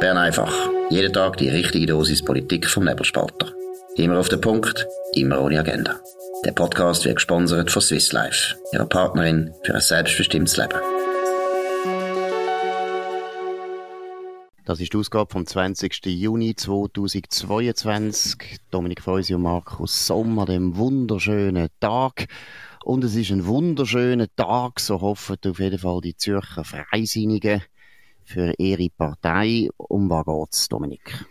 Bern einfach. Jeden Tag die richtige Dosis Politik vom Nebelspalter. Immer auf den Punkt, immer ohne Agenda. Der Podcast wird gesponsert von Swiss Life, ihrer Partnerin für ein selbstbestimmtes Leben. Das ist die Ausgabe vom 20. Juni 2022. Dominik Feusi und Markus Sommer, dem wunderschönen Tag. Und es ist ein wunderschöner Tag, so hoffen auf jeden Fall die Zürcher Freisinnigen für ihre Partei. Um was geht's, Dominik?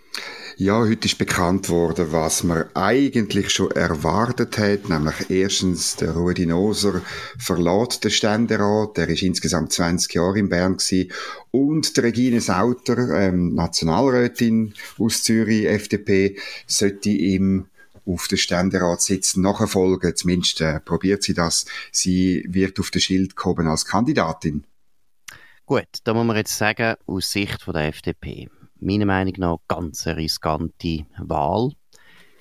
Ja, heute ist bekannt worden, was man eigentlich schon erwartet hat, nämlich erstens der Rudi Noser verlässt den Ständerat, der ist insgesamt 20 Jahre in Bern gewesen, und die Regine Sauter, ähm, Nationalrätin aus Zürich, FDP, sollte ihm auf den Ständeratssitz nachfolgen, zumindest äh, probiert sie das. Sie wird auf den Schild kommen als Kandidatin. Gut, da muss man jetzt sagen, aus Sicht von der FDP, meiner Meinung nach ganz eine riskante Wahl.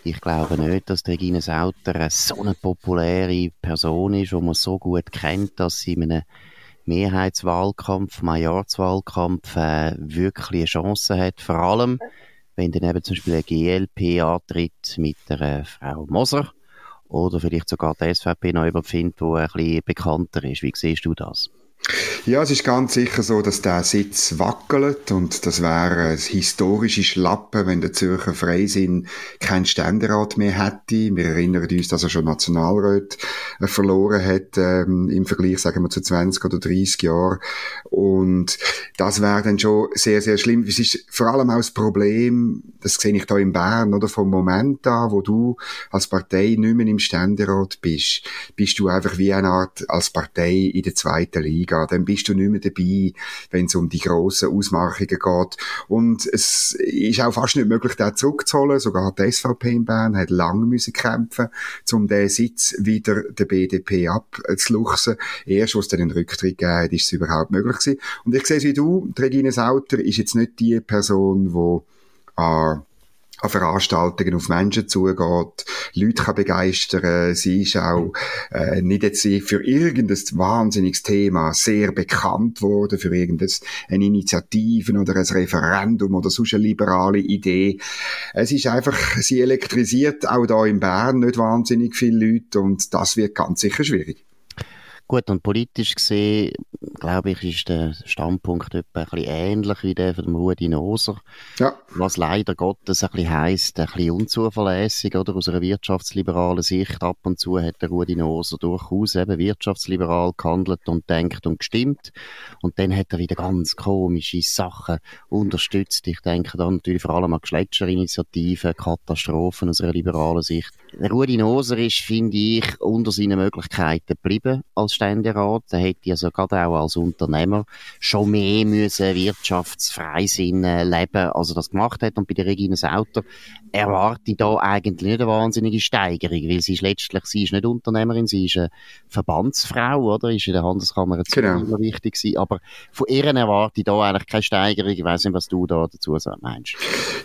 Ich glaube nicht, dass Regine Sauter so eine populäre Person ist, die man so gut kennt, dass sie in einem Mehrheitswahlkampf, Majorzwahlkampf äh, wirklich eine Chance hat. Vor allem, wenn dann eben zum Beispiel eine GLP antritt mit der Frau Moser oder vielleicht sogar die SVP noch überfindet, die ein bisschen bekannter ist. Wie siehst du das? Ja, es ist ganz sicher so, dass der Sitz wackelt und das wäre ein historische Schlappe, wenn der Zürcher Freisinn keinen Ständerat mehr hätte. Wir erinnern uns, dass er schon Nationalrat äh, verloren hat ähm, im Vergleich, sagen wir, zu 20 oder 30 Jahren. Und das wäre dann schon sehr, sehr schlimm. Es ist vor allem auch das Problem, das sehe ich da in Bern, oder vom Moment an, wo du als Partei nicht mehr im Ständerat bist, bist du einfach wie eine Art als Partei in der zweiten Liga. Dann bist du nicht mehr dabei, wenn es um die grossen Ausmachungen geht. Und es ist auch fast nicht möglich, den zurückzuholen. Sogar die SVP in Bern hat lange müssen kämpfen, um den Sitz wieder der BDP abzuluchsen. Erst, wo es dann einen Rücktritt gegeben hat, ist es überhaupt möglich gewesen. Und ich sehe es wie du, Regine Sauter ist jetzt nicht die Person, die äh, an Veranstaltungen auf Menschen zugeht, Leute kann begeistern. Sie ist auch äh, nicht jetzt für irgendein wahnsinniges Thema sehr bekannt worden, für irgendeine Initiative oder ein Referendum oder sonst eine liberale Idee. Es ist einfach, sie elektrisiert auch da in Bern nicht wahnsinnig viele Leute und das wird ganz sicher schwierig. Gut, und politisch gesehen, glaube ich, ist der Standpunkt etwa ein bisschen ähnlich wie der von Rudi Noser. Ja. Was leider Gottes ein bisschen heisst, ein bisschen unzuverlässig, oder? Aus einer wirtschaftsliberalen Sicht. Ab und zu hat der Rudi Noser durchaus eben wirtschaftsliberal gehandelt und denkt und gestimmt. Und dann hat er wieder ganz komische Sachen unterstützt. Ich denke da natürlich vor allem an Gletscherinitiativen, Katastrophen aus einer liberalen Sicht. Der Rudi Noser ist, finde ich, unter seinen Möglichkeiten geblieben als Ständerat. Er hätte also gerade auch als Unternehmer schon mehr müssen Wirtschaftsfreisinn leben, als er das gemacht hat. Und bei der Regina Sauter erwarte ich da eigentlich nicht eine wahnsinnige Steigerung, weil sie ist letztlich, sie ist nicht Unternehmerin, sie ist eine Verbandsfrau, oder? Ist in der Handelskammer genau. immer wichtig gewesen. Aber von ihr erwarte ich da eigentlich keine Steigerung. Ich weiss nicht, was du da dazu meinst.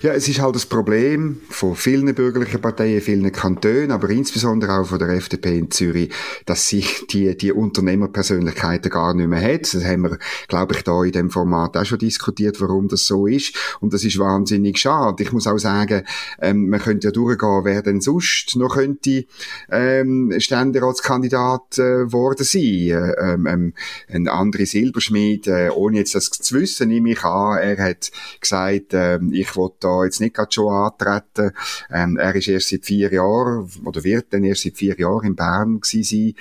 Ja, es ist halt das Problem von vielen bürgerlichen Parteien, vielen Kantonen, aber insbesondere auch von der FDP in Zürich, dass sie die, die Unternehmerpersönlichkeiten gar nicht mehr hat. Das haben wir, glaube ich, da in dem Format auch schon diskutiert, warum das so ist. Und das ist wahnsinnig schade. Ich muss auch sagen, ähm, man könnte ja durchgehen, wer denn sonst noch könnte ähm, Ständeratskandidat äh, worden sein. Äh, ähm, ähm, ein André Silberschmied, äh, ohne jetzt das zu wissen, nehme ich an, er hat gesagt, äh, ich will da jetzt nicht gerade schon antreten. Ähm, er ist erst seit vier Jahren, oder wird dann erst seit vier Jahren in Bern gewesen sein.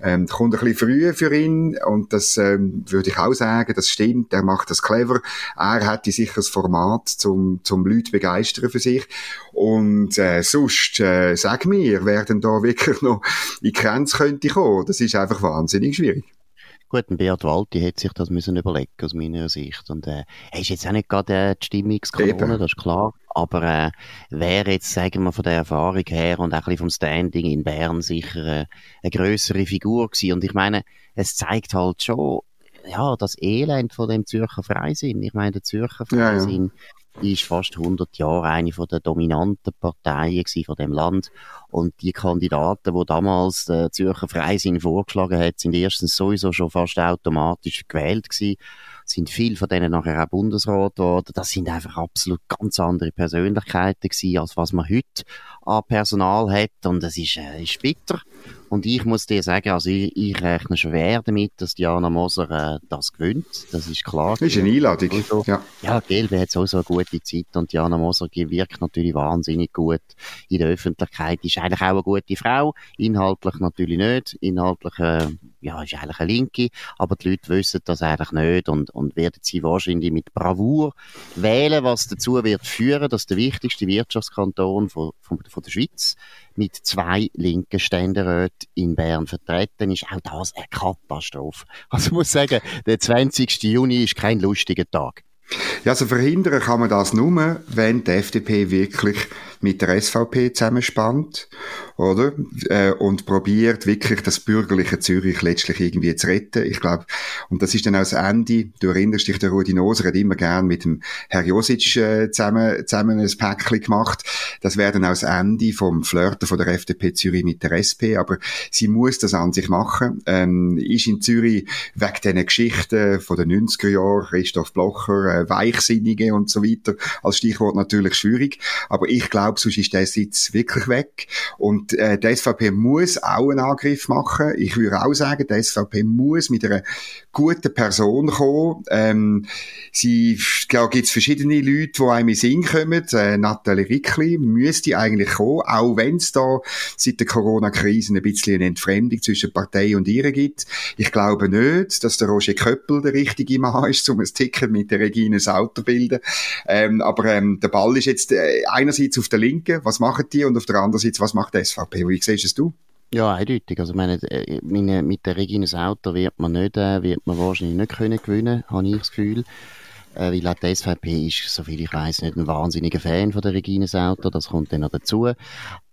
Ähm, kommt ein bisschen früh für ihn und das ähm, würde ich auch sagen, das stimmt, er macht das clever. Er hat sicher das Format, zum, zum Leute begeistern für sich. Und äh, sonst, äh, sag mir, wer denn da wirklich noch in Grenze könnte kommen? Das ist einfach wahnsinnig schwierig. Gut, ein Beat Walti hätte sich das müssen überlegen aus meiner Sicht. Und äh, er ist jetzt auch nicht gerade äh, die Stimmungskanone, das ist klar. Aber äh, wäre jetzt, sagen wir, von der Erfahrung her und auch ein bisschen vom Standing in Bern sicher äh, eine größere Figur gewesen. Und ich meine, es zeigt halt schon, ja, das Elend von dem Zürcher Freisinn. Ich meine, der Zürcher Freisinn, ja, ja ist fast 100 Jahre eine von der dominanten Parteien von dem Land. Und die Kandidaten, die damals der Zürcher Freisinn vorgeschlagen hat, sind erstens sowieso schon fast automatisch gewählt gewesen. sind viele von denen nachher auch Bundesrat geworden. Das sind einfach absolut ganz andere Persönlichkeiten gewesen, als was man heute an Personal hat. Und es ist, äh, ist bitter. Und ich muss dir sagen, also ich, ich rechne schwer damit, dass Diana Moser äh, das gewinnt. Das ist klar. Das ist eine Einladung. Also, ja, ja GLB hat so eine gute Zeit und Diana Moser wirkt natürlich wahnsinnig gut in der Öffentlichkeit. Ist eigentlich auch eine gute Frau. Inhaltlich natürlich nicht. Inhaltlich, äh, ja, ist eigentlich eine Linke. Aber die Leute wissen das eigentlich nicht und, und werden sie wahrscheinlich mit Bravour wählen, was dazu wird führen, dass der wichtigste Wirtschaftskanton von, von, von der Schweiz mit zwei linken Ständeräten in Bern vertreten ist. Auch das eine Katastrophe. Also ich muss sagen, der 20. Juni ist kein lustiger Tag. Ja, also verhindern kann man das nur, wenn die FDP wirklich mit der SVP zusammenspannt, oder? Äh, und probiert wirklich das bürgerliche Zürich letztlich irgendwie zu retten. Ich glaube, und das ist dann auch das Ende. Du erinnerst dich, der Rudi Noser hat immer gern mit dem Herr Josic äh, zusammen, zusammen ein Päckchen gemacht. Das wäre dann auch das Ende vom Flirten von der FDP Zürich mit der SP. Aber sie muss das an sich machen. Ähm, ist in Zürich wegen diesen Geschichten von den 90er Jahren, Christoph Blocher, äh, Weichsinnige und so weiter, als Stichwort natürlich schwierig. Aber ich glaube, sonst ist der Sitz wirklich weg. Und äh, die SVP muss auch einen Angriff machen. Ich würde auch sagen, die SVP muss mit einer guten Person kommen. Ähm, sie, da gibt es verschiedene Leute, die einem in Sinn kommen. Äh, Nathalie Rickli müsste eigentlich kommen, auch wenn es da seit der Corona-Krise ein bisschen eine Entfremdung zwischen Partei und ihr gibt. Ich glaube nicht, dass der Roger Köppel der richtige Mann ist, um ein Ticket mit der Regine Sauter bilden. Ähm, aber ähm, der Ball ist jetzt äh, einerseits auf der Linken, was machen die, und auf der anderen Seite, was macht die SVP? Wie siehst es du? Ja, eindeutig. Also, meine, äh, meine, mit der Regine Sauter wird man nicht, äh, wird man wahrscheinlich nicht können gewinnen, habe ich das Gefühl. Äh, weil auch die SVP ist, soviel ich weiß, nicht ein wahnsinniger Fan von der Regine Sauter. Das kommt dann noch dazu.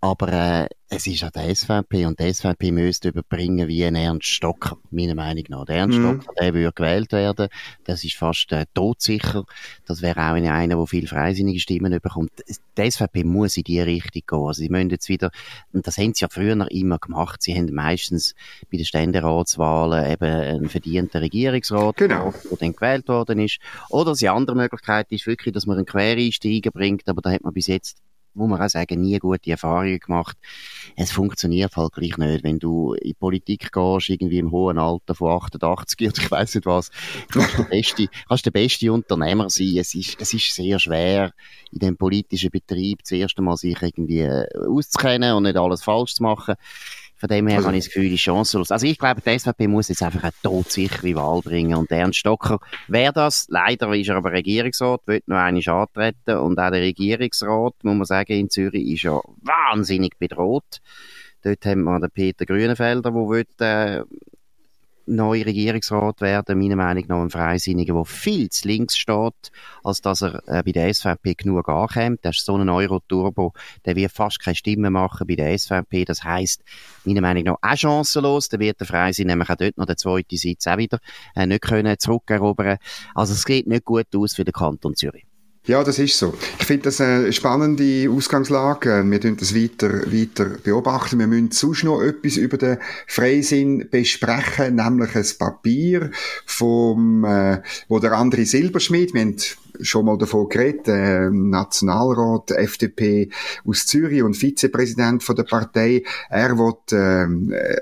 Aber äh, es ist auch der SVP und die SVP müsste überbringen wie ein Ernst Stocker, meiner Meinung nach. Der Ernst mhm. Stocker, der würde gewählt werden. Das ist fast äh, todsicher. Das wäre auch einer, der viel freisinnige Stimmen bekommt. Die SVP muss in die Richtung gehen. Also sie müssen jetzt wieder, und das haben sie ja früher noch immer gemacht, sie haben meistens bei den Ständeratswahlen eben einen verdienten Regierungsrat, genau. der dann gewählt worden ist. Oder die andere Möglichkeit ist wirklich, dass man einen Quereinsteiger bringt, aber da hat man bis jetzt muss man auch sagen, nie gute Erfahrungen gemacht. Es funktioniert halt gleich nicht. Wenn du in Politik gehst, irgendwie im hohen Alter von 88 oder ich weiß nicht was, kannst du der beste, kannst der beste Unternehmer sein. Es ist, es ist sehr schwer, in dem politischen Betrieb zuerst einmal sich irgendwie äh, auszukennen und nicht alles falsch zu machen. Von dem her also, habe ich das Gefühl, die chancenlos. Also ich glaube, die SVP muss jetzt einfach eine todsichere Wahl bringen. Und Ernst Stocker wäre das. Leider ist er aber Regierungsrat, wird noch einmal antreten. Und auch der Regierungsrat, muss man sagen, in Zürich ist ja wahnsinnig bedroht. Dort haben wir den Peter Grünenfelder, der will, äh, neue Regierungsrat werden, meiner Meinung nach ein Freisinniger, der viel zu links steht, als dass er äh, bei der SVP genug ankommt. Das ist so ein Euro-Turbo, der wird fast keine Stimme machen bei der SVP. Das heisst, meiner Meinung nach auch chancenlos. Der wird der Freisinn nämlich auch dort noch der zweite Sitz auch wieder äh, nicht können zurückerobern. Also es geht nicht gut aus für den Kanton Zürich. Ja, das ist so. Ich finde das eine spannende Ausgangslage. Wir tun das weiter, weiter beobachten. Wir müssen sonst noch etwas über den Freisinn besprechen, nämlich ein Papier vom, äh, wo der André Silberschmidt, wir haben schon mal davon geredet, äh, Nationalrat FDP aus Zürich und Vizepräsident von der Partei. Er wird äh,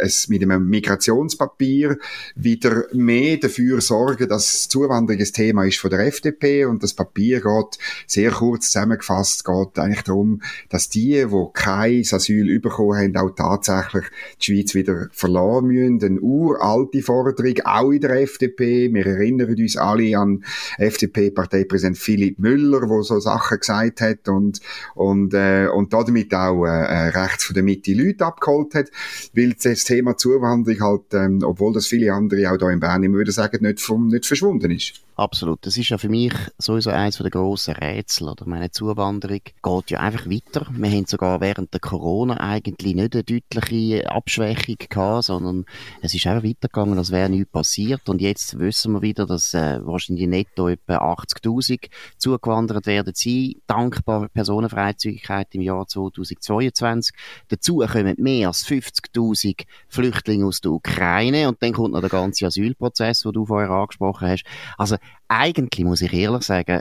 es mit einem Migrationspapier wieder mehr dafür sorgen, dass Zuwanderung ein Thema ist von der FDP und das Papier geht sehr kurz zusammengefasst geht eigentlich darum, dass die, die kein Asyl bekommen haben, auch tatsächlich die Schweiz wieder verlassen müssen. Eine uralte Forderung, auch in der FDP. Wir erinnern uns alle an FDP-Parteipräsident Präsident Philipp Müller, wo so Sachen gesagt hat und und äh, und damit auch äh, rechts von der Mitte Leute abgeholt hat, weil das Thema Zuwanderung halt, ähm, obwohl das viele andere auch da in Bern immer wieder sagen, nicht vom nicht verschwunden ist. Absolut. Das ist ja für mich sowieso eines der grossen grosse Rätsel. Oder? Meine Zuwanderung geht ja einfach weiter. Wir haben sogar während der Corona eigentlich nicht eine deutliche Abschwächung gehabt, sondern es ist einfach weitergegangen, als wäre nichts passiert. Und jetzt wissen wir wieder, dass äh, wahrscheinlich netto etwa 80.000 zugewandert werden sein, dankbar Personenfreizügigkeit im Jahr 2022. Dazu kommen mehr als 50.000 Flüchtlinge aus der Ukraine und dann kommt noch der ganze Asylprozess, den du vorher angesprochen hast. Also eigentlich muss ich ehrlich sagen,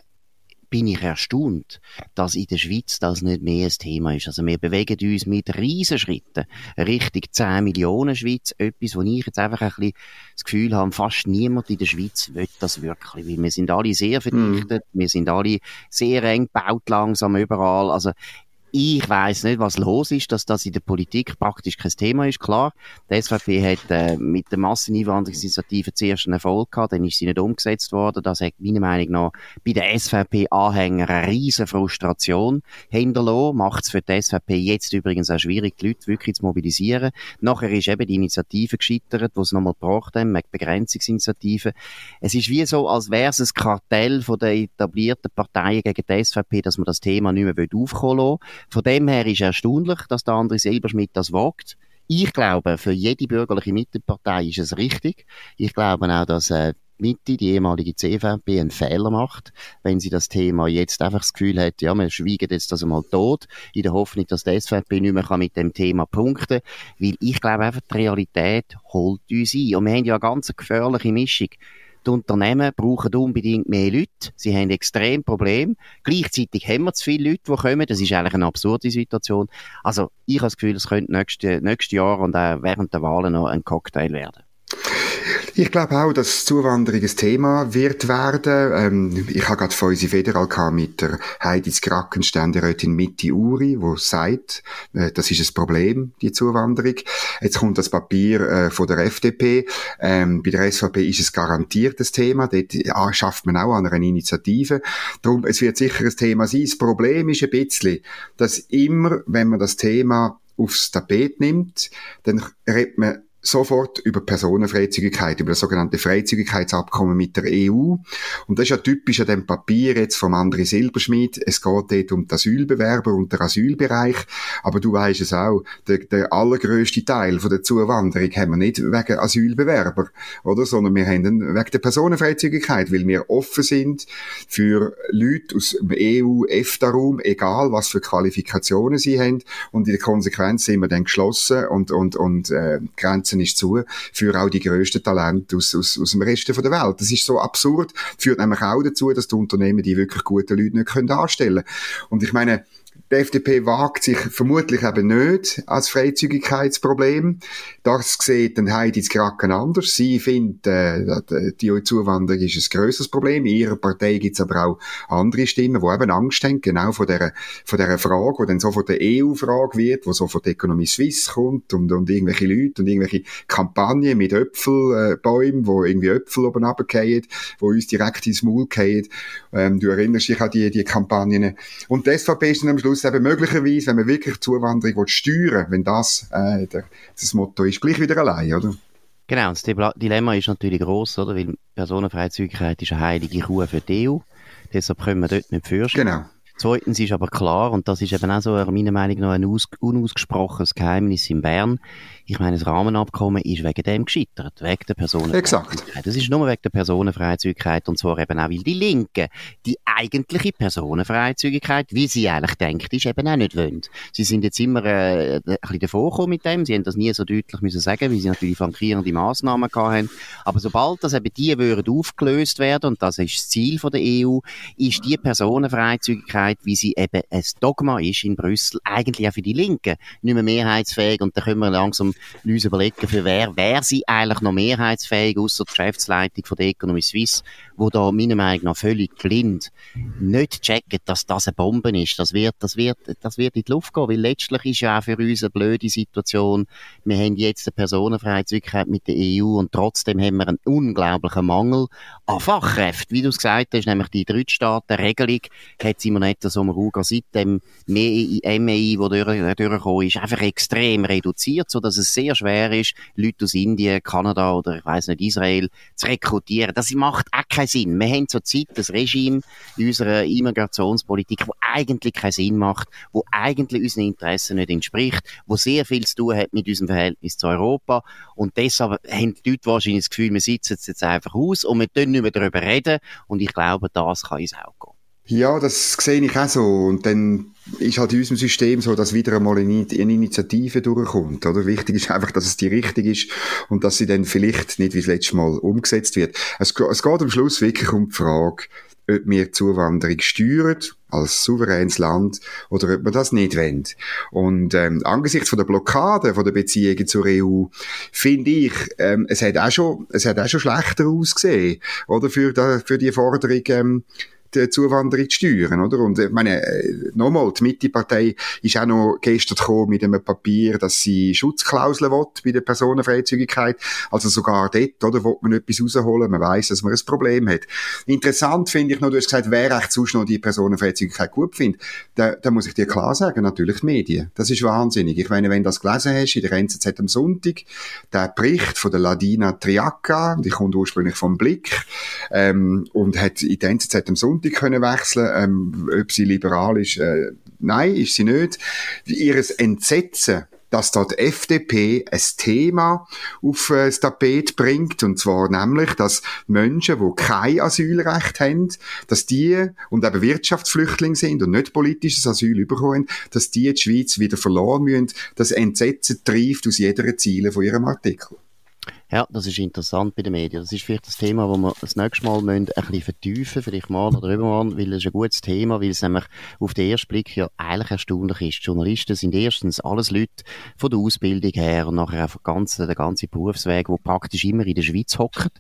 bin ich erstaunt, dass in der Schweiz das nicht mehr ein Thema ist. Also wir bewegen uns mit Riesenschritten Richtung 10 Millionen Schweiz. Etwas, wo ich jetzt einfach ein bisschen das Gefühl habe, fast niemand in der Schweiz will das wirklich. Weil wir sind alle sehr verdichtet, mm. wir sind alle sehr eng gebaut langsam überall. Also ich weiß nicht, was los ist, dass das in der Politik praktisch kein Thema ist. Klar, die SVP hat äh, mit der Masseneinwanderungsinitiative zuerst einen Erfolg gehabt, dann ist sie nicht umgesetzt worden. Das hat meiner Meinung nach bei den SVP-Anhängern eine riesen Frustration hinterlassen. Macht es für die SVP jetzt übrigens auch schwierig, die Leute wirklich zu mobilisieren. Nachher ist eben die Initiative gescheitert, die es nochmal gebracht haben, mit Begrenzungsinitiative. Es ist wie so, als wäre es ein Kartell von den etablierten Parteien gegen die SVP, dass man das Thema nicht mehr aufkommen lassen von dem her ist erstaunlich, dass der andere Silberschmidt das wagt. Ich glaube, für jede bürgerliche Mittepartei ist es richtig. Ich glaube auch, dass äh, Mitte, die ehemalige CVP, einen Fehler macht, wenn sie das Thema jetzt einfach das Gefühl hat, ja, wir schweigen jetzt das einmal tot, in der Hoffnung, dass die SVP nicht mehr mit dem Thema punkten kann. Weil ich glaube einfach, die Realität holt uns ein. Und wir haben ja eine ganz gefährliche Mischung. Die Unternehmen brauchen unbedingt mehr Leute. Sie haben extrem Probleme. Gleichzeitig haben wir zu viele Leute, die kommen. Das ist eigentlich eine absurde Situation. Also, ich habe das Gefühl, es könnte nächstes, nächstes Jahr und auch während der Wahlen noch ein Cocktail werden. Ich glaube auch, dass Zuwanderung ein Thema wird werden. Ähm, ich habe gerade von unserer Federal mit der Heidi Kraken, Ständerätin Mitte Uri, wo sagt, äh, das ist ein Problem, die Zuwanderung. Jetzt kommt das Papier äh, von der FDP. Ähm, bei der SVP ist es garantiert das Thema. Dort schafft man auch an einer Initiative. Darum, es wird sicher ein Thema sein. Das Problem ist ein bisschen, dass immer, wenn man das Thema aufs Tapet nimmt, dann redet man sofort über Personenfreizügigkeit, über das sogenannte Freizügigkeitsabkommen mit der EU. Und das ist ja typisch an dem Papier jetzt vom André Silberschmidt. Es geht dort um die Asylbewerber und den Asylbereich. Aber du weißt es auch, der, der allergrößte Teil von der Zuwanderung haben wir nicht wegen Asylbewerber, oder? Sondern wir haben den wegen der Personenfreizügigkeit, weil wir offen sind für Leute aus dem EU-EFTA-Raum, egal was für Qualifikationen sie haben. Und in der Konsequenz sind wir dann geschlossen und, und, und, äh, Grenzen Grenzen ist zu, für auch die grössten Talente aus, aus, aus dem Rest der Welt. Das ist so absurd, führt nämlich auch dazu, dass die Unternehmen die wirklich guten Leute nicht können anstellen können. Und ich meine, die FDP wagt sich vermutlich eben nicht als Freizügigkeitsproblem. Das sieht dann Heidi Kraken anders. Sie findet, äh, die Zuwanderung ist ein grösseres Problem. In ihrer Partei gibt es aber auch andere Stimmen, die eben Angst haben, genau von dieser, von dieser Frage, die dann so von der EU-Frage wird, wo so von der Economy Suisse kommt und, und irgendwelche Leute und irgendwelche Kampagnen mit Äpfelbäumen, äh, wo irgendwie Äpfel oben runterfallen, wo uns direkt ins Maul fallen. Ähm, du erinnerst dich an die, die Kampagnen. Und die SVP ist dann am Schluss muss eben möglicherweise, wenn man wirklich Zuwanderung will, steuern wenn das äh, der, das Motto ist, gleich wieder allein, oder? Genau, das Dilemma ist natürlich gross, oder? Weil Personenfreizügigkeit ist eine heilige Kuh für die EU. Deshalb können wir dort nicht fürchten. Genau. Zweitens ist aber klar, und das ist eben auch so meiner Meinung nach ein unausgesprochenes Geheimnis in Bern, ich meine, das Rahmenabkommen ist wegen dem gescheitert, wegen der Personenfreizügigkeit. Exakt. Das ist nur wegen der Personenfreizügigkeit und zwar eben auch, weil die Linken die eigentliche Personenfreizügigkeit, wie sie eigentlich denkt, ist eben auch nicht wollen. Sie sind jetzt immer äh, ein bisschen davor gekommen mit dem, sie haben das nie so deutlich müssen sagen, weil sie natürlich flankierende Massnahmen hatten. Aber sobald das eben die würden aufgelöst werden, und das ist das Ziel von der EU, ist die Personenfreizügigkeit, wie sie eben ein Dogma ist in Brüssel, eigentlich auch für die Linken nicht mehr mehrheitsfähig und da können wir langsam uns überlegen, für wer wäre sie eigentlich noch mehrheitsfähig, außer die Geschäftsleitung von der Economy Suisse, wo da meiner Meinung nach völlig blind nicht checken, dass das eine Bombe ist. Das wird, das wird, das wird in die Luft gehen, weil letztlich ist ja auch für uns eine blöde Situation. Wir haben jetzt eine Personenfreizügigkeit mit der EU und trotzdem haben wir einen unglaublichen Mangel an Fachkräften. Wie du es gesagt hast, nämlich die Drittstaatenregelung hat es noch Peter Sommaruga seit dem MEI, wo durch, durchgekommen ist, einfach extrem reduziert, so dass es sehr schwer ist, Leute aus Indien, Kanada oder ich weiß nicht Israel zu rekrutieren. Das macht auch keinen Sinn. Wir haben zurzeit das Regime in unserer Immigrationspolitik, wo eigentlich keinen Sinn macht, wo eigentlich unseren Interessen nicht entspricht, wo sehr viel zu tun hat mit unserem Verhältnis zu Europa und deshalb haben die Leute wahrscheinlich das Gefühl, wir sitzen jetzt einfach aus und wir können nicht mehr darüber reden und ich glaube, das kann ins Auge gehen. Ja, das sehe ich auch so. Und dann ist halt in unserem System so, dass wieder einmal eine, Initiative durchkommt. Oder? Wichtig ist einfach, dass es die richtige ist und dass sie dann vielleicht nicht wie das letzte Mal umgesetzt wird. Es, es geht am Schluss wirklich um die Frage, ob wir Zuwanderung steuern als souveränes Land oder ob wir das nicht wollen. Und ähm, angesichts von der Blockade von der Beziehungen zur EU finde ich, ähm, es hat auch schon, es hat auch schon schlechter ausgesehen, oder für, für die Forderung ähm, die Zuwanderung zu steuern, oder? Und ich meine, äh, nochmal, die Mitte-Partei ist auch noch gestern gekommen mit einem Papier, dass sie Schutzklauseln will bei der Personenfreizügigkeit. Also sogar dort, oder, will man etwas rausholen. Man weiß, dass man ein Problem hat. Interessant finde ich noch, du hast gesagt, wer echt sonst noch die Personenfreizügigkeit gut findet. Da, da muss ich dir klar sagen, natürlich die Medien. Das ist wahnsinnig. Ich meine, wenn du das gelesen hast in der NZZ am Sonntag, der Bericht von der Ladina Triaca, die kommt ursprünglich vom Blick, ähm, und hat in der NZZ am Sonntag Haltung können wechseln ähm, ob sie liberal ist. Äh, nein, ist sie nicht. Ihres Entsetzen dass dort die FDP ein Thema auf äh, das Tapet bringt, und zwar nämlich, dass Menschen, die kein Asylrecht haben, dass die, und eben Wirtschaftsflüchtlinge sind und nicht politisches Asyl bekommen, dass die die Schweiz wieder verloren müssen. Das Entsetzen trifft aus jeder Ziele von ihrem Artikel. Ja, das ist interessant bei den Medien. Das ist vielleicht das Thema, das wir das nächste Mal müssen, ein bisschen vertiefen vielleicht mal oder übermorgen, weil es ist ein gutes Thema, weil es nämlich auf den ersten Blick ja eigentlich erstaunlich ist. Die Journalisten sind erstens alles Leute von der Ausbildung her und nachher auch ganze, der ganze Berufsweg, wo praktisch immer in der Schweiz hocken.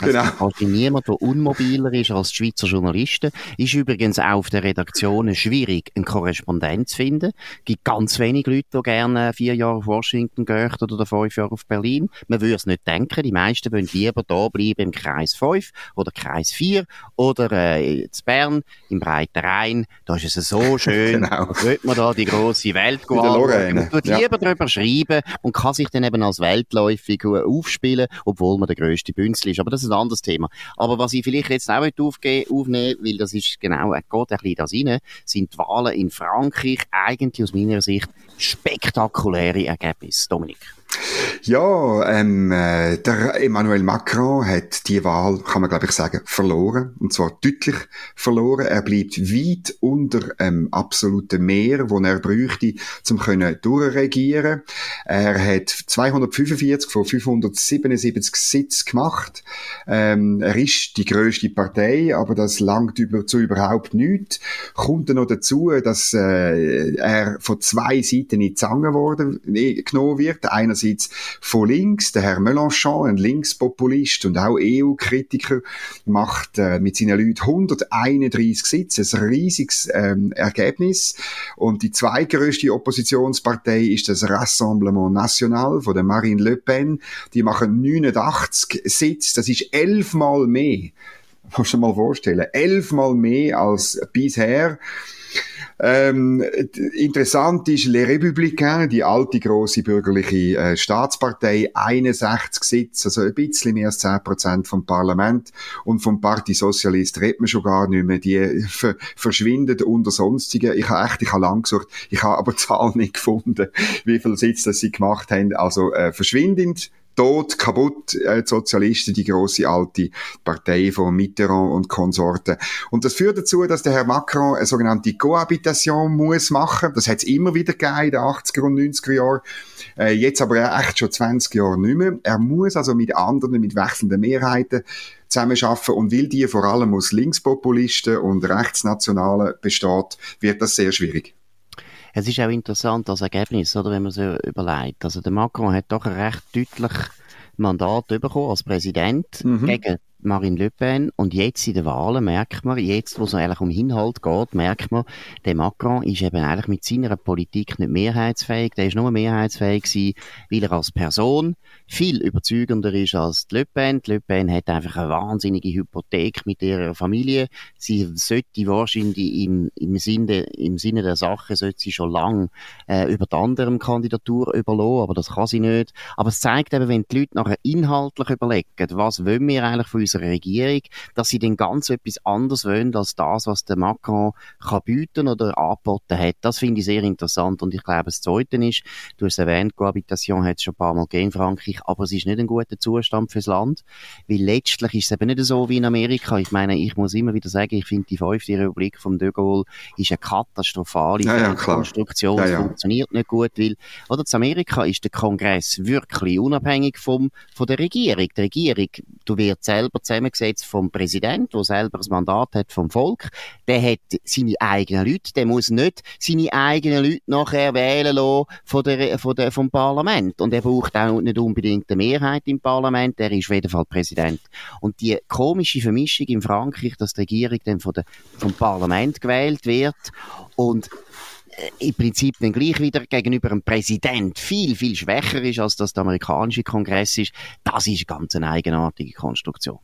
Also genau. Also niemand, der unmobiler ist als die Schweizer Journalisten. Ist übrigens auch auf den Redaktionen schwierig, einen Korrespondent zu finden. Es gibt ganz wenig Leute, die gerne vier Jahre auf Washington gehen oder fünf Jahre auf Berlin. Man würde es nicht denken denken, die meisten wollen lieber da bleiben im Kreis 5 oder Kreis 4 oder äh, in Bern, im Breiten Rhein. Da ist es so schön. genau. Da wird man da die große Welt anschauen. Man tut ja. lieber darüber schreiben und kann sich dann eben als weltläufig aufspielen, obwohl man der grösste Bünzli ist. Aber das ist ein anderes Thema. Aber was ich vielleicht jetzt auch aufnehmen aufnehmen weil das ist genau, er geht ein bisschen das rein, sind die Wahlen in Frankreich eigentlich aus meiner Sicht spektakuläre Ergebnisse. Dominik. Ja, ähm, äh, der Emmanuel Macron hat die Wahl, kann man glaube ich sagen, verloren. Und zwar deutlich verloren. Er bleibt weit unter ähm, absoluten Mehr, wo er bräuchte, zum können durchregieren. Er hat 245 von 577 Sitz gemacht. Ähm, er ist die größte Partei, aber das langt über, zu überhaupt nichts. Kommt noch dazu, dass äh, er von zwei Seiten in die Zange worden, äh, genommen wird. Einerseits von links. Der Herr Mélenchon, ein Linkspopulist und auch EU-Kritiker, macht äh, mit seinen Leuten 131 Sitze, ein riesiges ähm, Ergebnis. Und die zweitgrößte Oppositionspartei ist das Rassemblement National von der Marine Le Pen. Die machen 89 Sitze, das ist elfmal mehr. Muss dir mal vorstellen, elfmal mehr als bisher. Ähm, interessant ist Les Républicains, die alte große bürgerliche äh, Staatspartei, 61 Sitze, also ein bisschen mehr als 10 Prozent vom Parlament. Und vom Parti Sozialist redet man schon gar nicht mehr. Die ver verschwinden unter Sonstigen. Ich habe echt, ich habe lang gesucht, ich habe aber Zahlen nicht gefunden, wie viele Sitze sie gemacht haben. Also äh, verschwindend tot, kaputt, äh, die Sozialisten, die große alte Partei von Mitterrand und Konsorten. Und das führt dazu, dass der Herr Macron eine sogenannte Cohabitation muss machen. Das hat es immer wieder gegeben in den 80er und 90er Jahren. Äh, jetzt aber echt schon 20 Jahre nicht mehr. Er muss also mit anderen, mit wechselnden Mehrheiten zusammenarbeiten und weil die vor allem aus Linkspopulisten und Rechtsnationalen besteht, wird das sehr schwierig. Es ist auch interessant als Ergebnis, oder, wenn man so überlegt. Also der Macron hat doch ein recht deutlich Mandat bekommen als Präsident mhm. gegen Marine Le Pen. Und jetzt in den Wahlen merkt man, jetzt, wo es eigentlich um Inhalt geht, merkt man, der Macron ist eben eigentlich mit seiner Politik nicht mehrheitsfähig. Der ist nur mehrheitsfähig gewesen, weil er als Person viel überzeugender ist als die Le Pen. Die Le Pen hat einfach eine wahnsinnige Hypothek mit ihrer Familie. Sie sollte wahrscheinlich im, im, Sinne, im Sinne der Sache sollte sie schon lang äh, über die anderen Kandidatur überlassen, aber das kann sie nicht. Aber es zeigt eben, wenn die Leute nachher inhaltlich überlegen, was wollen wir eigentlich von unserer Regierung, dass sie dann ganz etwas anderes wollen, als das, was der Macron kann bieten oder angeboten hat. Das finde ich sehr interessant und ich glaube, das Zweite ist, du hast erwähnt, Cohabitation hat es schon ein paar Mal gegeben in Frankreich, aber es ist nicht ein guter Zustand fürs Land, weil letztlich ist es eben nicht so wie in Amerika. Ich meine, ich muss immer wieder sagen, ich finde die fünfte Republik von de Gaulle ist eine katastrophale ja, ja, Konstruktion, ja, funktioniert nicht gut, weil, oder zu Amerika ist der Kongress wirklich unabhängig vom, von der Regierung. Die Regierung, du wirst selber zusammengesetzt vom Präsident, der selber das Mandat hat vom Volk, der hat seine eigenen Leute, der muss nicht seine eigenen Leute nachher wählen lassen von der, von der, vom Parlament. Und er braucht auch nicht unbedingt eine Mehrheit im Parlament, er ist auf jeden Fall Präsident. Und die komische Vermischung in Frankreich, dass die Regierung dann von der, vom Parlament gewählt wird und äh, im Prinzip dann gleich wieder gegenüber einem Präsident viel, viel schwächer ist, als das der amerikanische Kongress ist, das ist eine ganz eigenartige Konstruktion.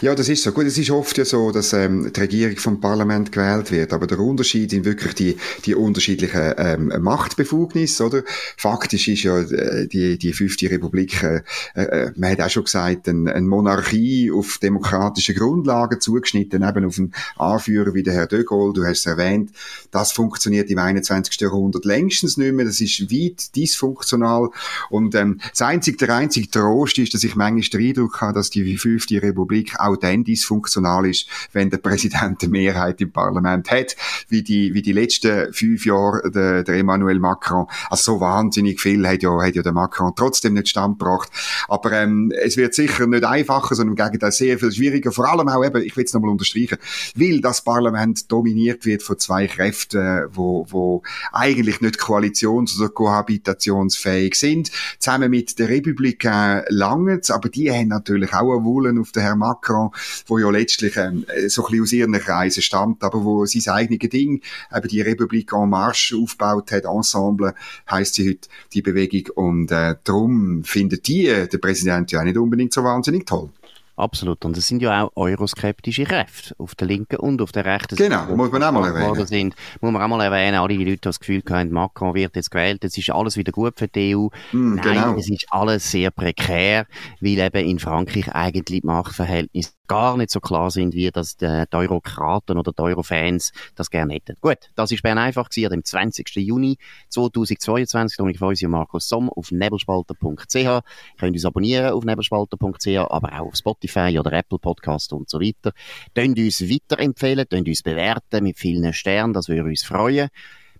Ja, das ist so. Gut, es ist oft ja so, dass ähm, die Regierung vom Parlament gewählt wird, aber der Unterschied sind wirklich die, die unterschiedlichen ähm, Machtbefugnisse, oder? Faktisch ist ja äh, die, die fünfte Republik, äh, äh, man hat auch schon gesagt, eine ein Monarchie auf demokratischen Grundlagen zugeschnitten, eben auf einen Anführer wie der Herr de Gaulle, du hast es erwähnt, das funktioniert im 21. Jahrhundert längstens nicht mehr, das ist weit dysfunktional und ähm, das einzige, der einzige Trost ist, dass ich manchmal den Eindruck habe, dass die fünfte Republik Republik auch dann dysfunktional ist, wenn der Präsident eine Mehrheit im Parlament hat, wie die, wie die letzten fünf Jahre der, der Emmanuel Macron. Also so wahnsinnig viel hat ja, hat ja der Macron trotzdem nicht standgebracht. Aber ähm, es wird sicher nicht einfacher, sondern im Gegenteil sehr viel schwieriger. Vor allem auch eben, ich will es nochmal unterstreichen, weil das Parlament dominiert wird von zwei Kräften, wo, wo eigentlich nicht koalitions- oder kohabitationsfähig sind. Zusammen mit der Republik äh, lange, aber die haben natürlich auch einen Wollen auf den Herrn Macron, wo ja letztlich ähm, so ein bisschen aus ihren Kreisen stammt, aber wo sein eigenes Ding, eben die Republik en Marche aufgebaut hat, Ensemble, heisst sie heute, die Bewegung. Und äh, darum findet die der Präsident ja nicht unbedingt so wahnsinnig toll. Absolut. Und es sind ja auch euroskeptische Kräfte auf der linken und auf der rechten Seite. Genau, muss man auch mal erwähnen. Sind, muss man auch mal erwähnen, alle die Leute haben das Gefühl haben, Macron wird jetzt gewählt, jetzt ist alles wieder gut für die EU. Mm, Nein, genau. es ist alles sehr prekär, weil eben in Frankreich eigentlich die Machtverhältnisse gar nicht so klar sind, wie das die, die Eurokraten oder die Eurofans das gerne hätten. Gut, das ist Bern einfach gewesen, am 20. Juni 2022. Dominik Feusi und Markus Somm auf nebelspalter.ch. Ihr könnt uns abonnieren auf nebelspalter.ch, aber auch auf Spotify oder Apple Podcast und so weiter. Könnt uns weiterempfehlen, könnt uns bewerten mit vielen Sternen, das würde uns freuen.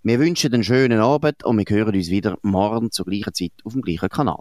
Wir wünschen einen schönen Abend und wir hören uns wieder morgen zur gleichen Zeit auf dem gleichen Kanal.